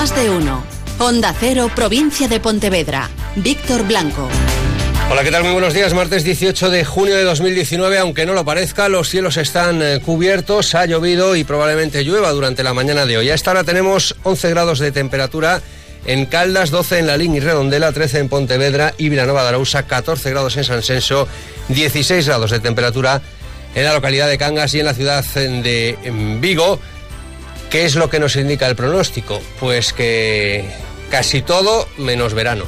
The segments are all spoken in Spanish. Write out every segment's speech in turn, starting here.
Más de uno. Onda Cero, provincia de Pontevedra. Víctor Blanco. Hola, ¿qué tal? Muy buenos días. Martes 18 de junio de 2019, aunque no lo parezca, los cielos están eh, cubiertos, ha llovido y probablemente llueva durante la mañana de hoy. A esta hora tenemos 11 grados de temperatura en Caldas, 12 en La Línea y Redondela, 13 en Pontevedra y Vilanova de Arausa, 14 grados en San Senso, 16 grados de temperatura en la localidad de Cangas y en la ciudad de Vigo. ¿Qué es lo que nos indica el pronóstico? Pues que casi todo menos verano.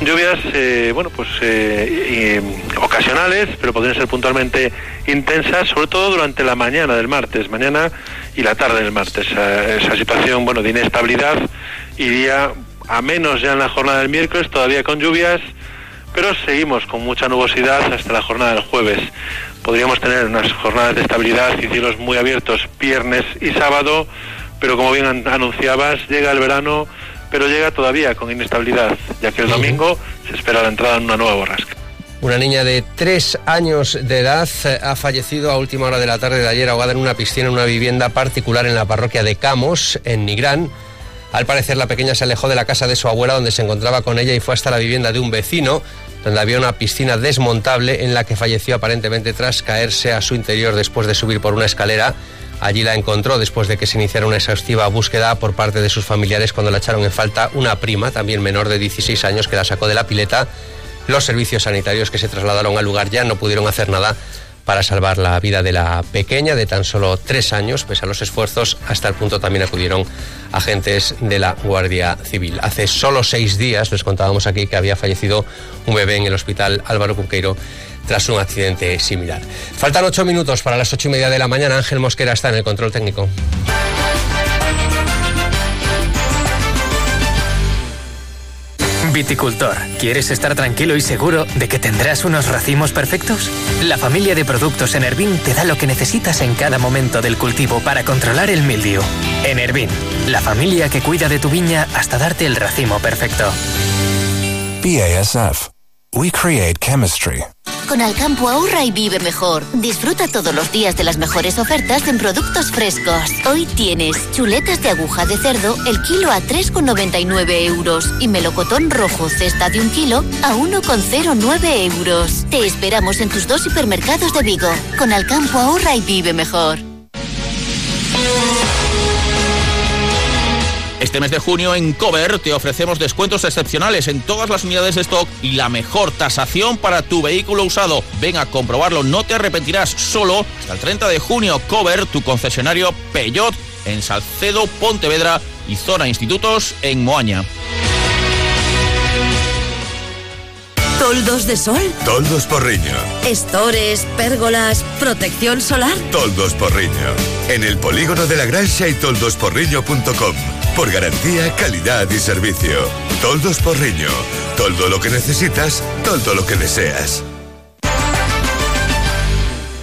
Lluvias, eh, bueno, pues eh, ocasionales, pero podrían ser puntualmente intensas, sobre todo durante la mañana del martes, mañana y la tarde del martes. esa situación, bueno, de inestabilidad iría a menos ya en la jornada del miércoles, todavía con lluvias, pero seguimos con mucha nubosidad hasta la jornada del jueves. Podríamos tener unas jornadas de estabilidad y cielos muy abiertos viernes y sábado, pero como bien anunciabas, llega el verano pero llega todavía con inestabilidad, ya que el domingo se espera la entrada en una nueva borrasca. Una niña de tres años de edad eh, ha fallecido a última hora de la tarde de ayer ahogada en una piscina en una vivienda particular en la parroquia de Camos, en Nigrán. Al parecer la pequeña se alejó de la casa de su abuela donde se encontraba con ella y fue hasta la vivienda de un vecino donde había una piscina desmontable en la que falleció aparentemente tras caerse a su interior después de subir por una escalera. Allí la encontró después de que se iniciara una exhaustiva búsqueda por parte de sus familiares cuando la echaron en falta una prima, también menor de 16 años, que la sacó de la pileta. Los servicios sanitarios que se trasladaron al lugar ya no pudieron hacer nada para salvar la vida de la pequeña de tan solo tres años, pese a los esfuerzos, hasta el punto también acudieron agentes de la Guardia Civil. Hace solo seis días les contábamos aquí que había fallecido un bebé en el hospital Álvaro Cunqueiro tras un accidente similar. Faltan ocho minutos para las ocho y media de la mañana. Ángel Mosquera está en el control técnico. Viticultor, ¿quieres estar tranquilo y seguro de que tendrás unos racimos perfectos? La familia de productos Enervin te da lo que necesitas en cada momento del cultivo para controlar el mildiu. Enervin, la familia que cuida de tu viña hasta darte el racimo perfecto. BASF. We create chemistry. Con Alcampo ahorra y vive mejor. Disfruta todos los días de las mejores ofertas en productos frescos. Hoy tienes chuletas de aguja de cerdo el kilo a 3,99 euros y melocotón rojo cesta de un kilo a 1,09 euros. Te esperamos en tus dos hipermercados de Vigo. Con Alcampo ahorra y vive mejor. Este mes de junio en Cover te ofrecemos descuentos excepcionales en todas las unidades de stock y la mejor tasación para tu vehículo usado. Ven a comprobarlo, no te arrepentirás. Solo hasta el 30 de junio Cover, tu concesionario Peyot en Salcedo, Pontevedra y Zona Institutos en Moaña. ¿Toldos de sol? Toldos Porriño. Estores, pérgolas, protección solar. Toldos Porriño. En el polígono de la Granja y toldosporriño.com. Por garantía, calidad y servicio. Toldos Porriño. Toldo lo que necesitas, toldo lo que deseas.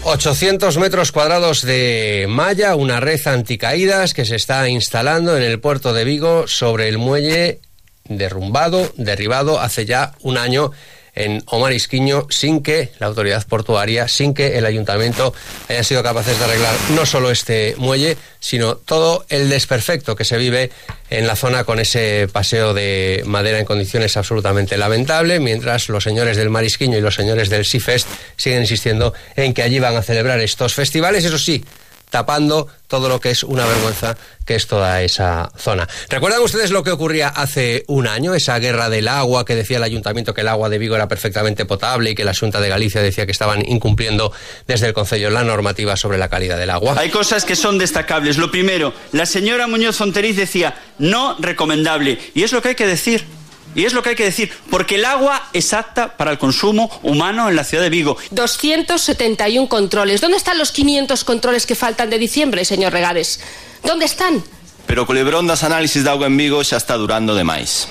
800 metros cuadrados de malla, una red anticaídas que se está instalando en el puerto de Vigo sobre el muelle derrumbado, derribado hace ya un año en Omar Isquiño sin que la autoridad portuaria, sin que el ayuntamiento haya sido capaces de arreglar no solo este muelle, sino todo el desperfecto que se vive en la zona con ese paseo de madera en condiciones absolutamente lamentables, mientras los señores del Marisquiño y los señores del Seafest siguen insistiendo en que allí van a celebrar estos festivales, eso sí, tapando todo lo que es una vergüenza que es toda esa zona. ¿Recuerdan ustedes lo que ocurría hace un año? Esa guerra del agua que decía el ayuntamiento que el agua de Vigo era perfectamente potable y que la Junta de Galicia decía que estaban incumpliendo desde el Concello la normativa sobre la calidad del agua. Hay cosas que son destacables. Lo primero, la señora Muñoz Fonteriz decía no recomendable y es lo que hay que decir. Y es lo que hay que decir, porque el agua es apta para el consumo humano en la ciudad de Vigo. 271 controles. ¿Dónde están los 500 controles que faltan de diciembre, señor Regades? ¿Dónde están? Pero culebrón das análisis de agua en Vigo xa está durando demais.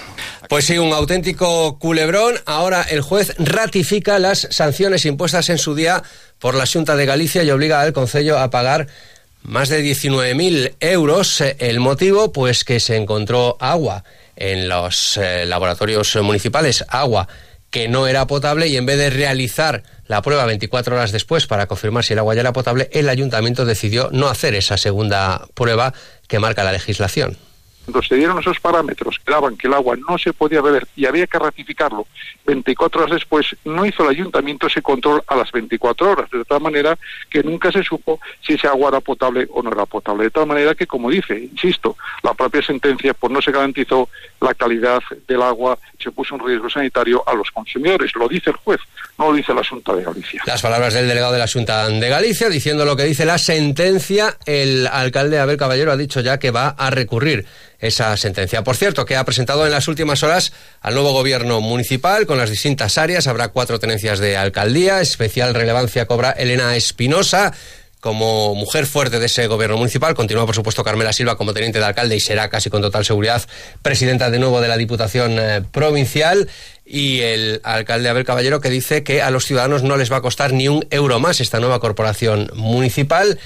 Pues sí, un auténtico culebrón. Ahora el juez ratifica las sanciones impuestas en su día por la Junta de Galicia y obliga al Concello a pagar más de 19.000 euros. El motivo, pues que se encontró agua en los eh, laboratorios municipales agua que no era potable y en vez de realizar la prueba 24 horas después para confirmar si el agua ya era potable, el ayuntamiento decidió no hacer esa segunda prueba que marca la legislación. Entonces se dieron esos parámetros que daban que el agua no se podía beber y había que ratificarlo 24 horas después, no hizo el ayuntamiento ese control a las 24 horas, de tal manera que nunca se supo si ese agua era potable o no era potable. De tal manera que, como dice, insisto, la propia sentencia pues no se garantizó la calidad del agua, se puso un riesgo sanitario a los consumidores. Lo dice el juez, no lo dice la Junta de Galicia. Las palabras del delegado de la Junta de Galicia diciendo lo que dice la sentencia, el alcalde Abel Caballero ha dicho ya que va a recurrir esa sentencia. Por cierto, que ha presentado en las últimas horas al nuevo gobierno municipal con las distintas áreas. Habrá cuatro tenencias de alcaldía. Especial relevancia cobra Elena Espinosa. Como mujer fuerte de ese gobierno municipal, continúa por supuesto Carmela Silva como teniente de alcalde y será casi con total seguridad presidenta de nuevo de la Diputación eh, Provincial y el alcalde Abel Caballero que dice que a los ciudadanos no les va a costar ni un euro más esta nueva corporación municipal.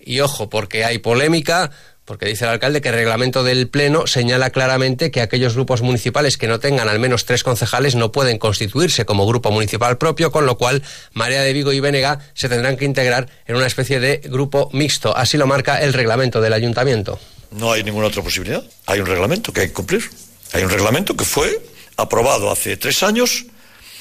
Y ojo, porque hay polémica porque dice el alcalde que el reglamento del Pleno señala claramente que aquellos grupos municipales que no tengan al menos tres concejales no pueden constituirse como grupo municipal propio, con lo cual Marea de Vigo y Venega se tendrán que integrar en una especie de grupo mixto. Así lo marca el reglamento del ayuntamiento. No hay ninguna otra posibilidad. Hay un reglamento que hay que cumplir. Hay un reglamento que fue aprobado hace tres años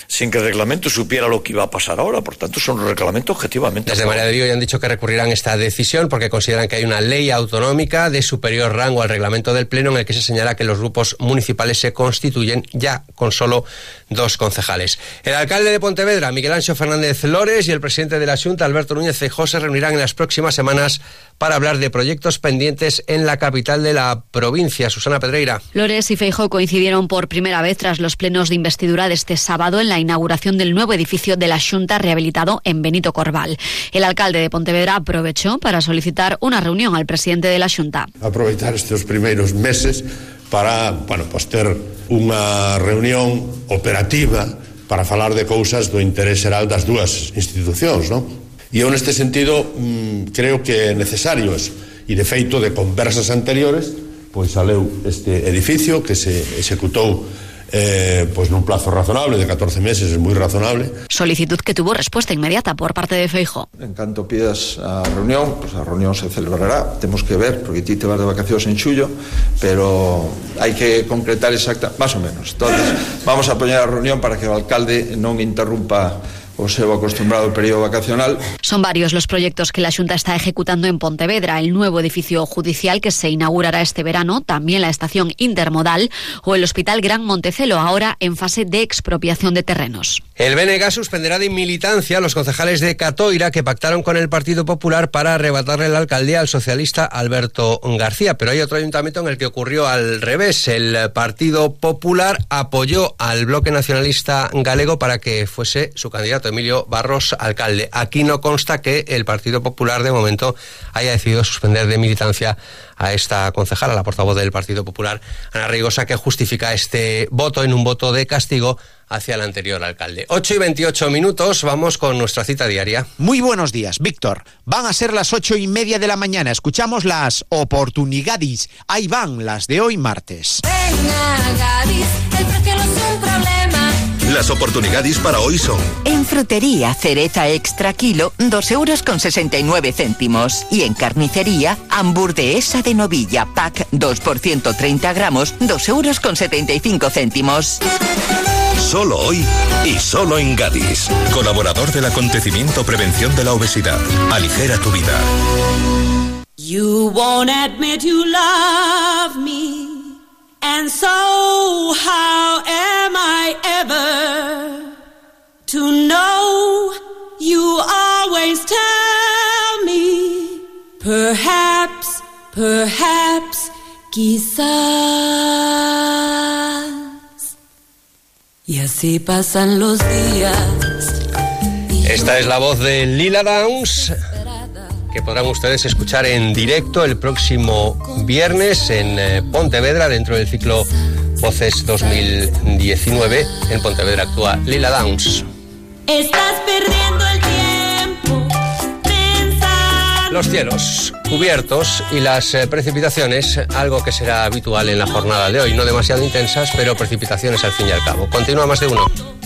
sin que el reglamento supiera lo que iba a pasar ahora. Por tanto, son un reglamento objetivamente. Desde María de Vigo ya han dicho que recurrirán esta decisión porque consideran que hay una ley autonómica de superior rango al reglamento del Pleno en el que se señala que los grupos municipales se constituyen ya con solo dos concejales. El alcalde de Pontevedra, Miguel Ancho Fernández Lores, y el presidente de la Junta, Alberto Núñez Feijóo, se reunirán en las próximas semanas para hablar de proyectos pendientes en la capital de la provincia. Susana Pedreira. Lores y Feijóo coincidieron por primera vez tras los plenos de investidura de este sábado en la inauguración del nuevo edificio de la Junta rehabilitado en Benito Corval. El alcalde de Pontevedra aprovechó para solicitar una reunión al presidente de la Junta. Aprovechar estos primeros meses para, bueno, pues ter unha reunión operativa para falar de cousas do interés xeral das dúas institucións, non? E eu neste sentido mm, creo que é necesario eso. E de feito de conversas anteriores, pois saleu este edificio que se executou eh, pois nun plazo razonable de 14 meses, é moi razonable. Solicitud que tuvo resposta inmediata por parte de Feijo. En canto pidas a reunión, pois pues a reunión se celebrará, temos que ver, porque ti te vas de vacacións en xullo, pero hai que concretar exacta, más ou menos. Entonces, vamos a poñer a reunión para que o alcalde non interrumpa o seu acostumbrado periodo vacacional. Son varios los proyectos que la Junta está ejecutando en Pontevedra, el nuevo edificio judicial que se inaugurará este verano, también la estación intermodal o el Hospital Gran Montecelo, ahora en fase de expropiación de terrenos. El BNG suspenderá de militancia a los concejales de Catoira que pactaron con el Partido Popular para arrebatarle la alcaldía al socialista Alberto García. Pero hay otro ayuntamiento en el que ocurrió al revés. El Partido Popular apoyó al bloque nacionalista galego para que fuese su candidato Emilio Barros, alcalde. Aquí no consta que el Partido Popular de momento haya decidido suspender de militancia a esta concejala, la portavoz del Partido Popular, Ana Rigosa, que justifica este voto en un voto de castigo hacia el anterior alcalde. 8 y 28 minutos, vamos con nuestra cita diaria. Muy buenos días, Víctor. Van a ser las ocho y media de la mañana. Escuchamos las oportunidades. Ahí van las de hoy martes. Venga, Gadis, el precio no es un problema. Las oportunidades para hoy son En frutería, cereza extra kilo, 2 euros con 69 céntimos. Y en carnicería, hamburguesa de novilla, pack 2 por 130 gramos, 2 euros con 75 céntimos. Solo hoy y solo en Gadis. Colaborador del acontecimiento Prevención de la Obesidad. Aligera tu vida. You won't admit you love me. And so, how am I ever to know you always tell me? Perhaps, perhaps, quizás. Y así pasan los días. Esta es la voz de Lila Downs que podrán ustedes escuchar en directo el próximo viernes en eh, Pontevedra dentro del ciclo Voces 2019. En Pontevedra actúa Lila Downs. Estás perdiendo el tiempo. Los cielos cubiertos y las eh, precipitaciones, algo que será habitual en la jornada de hoy, no demasiado intensas, pero precipitaciones al fin y al cabo. Continúa más de uno.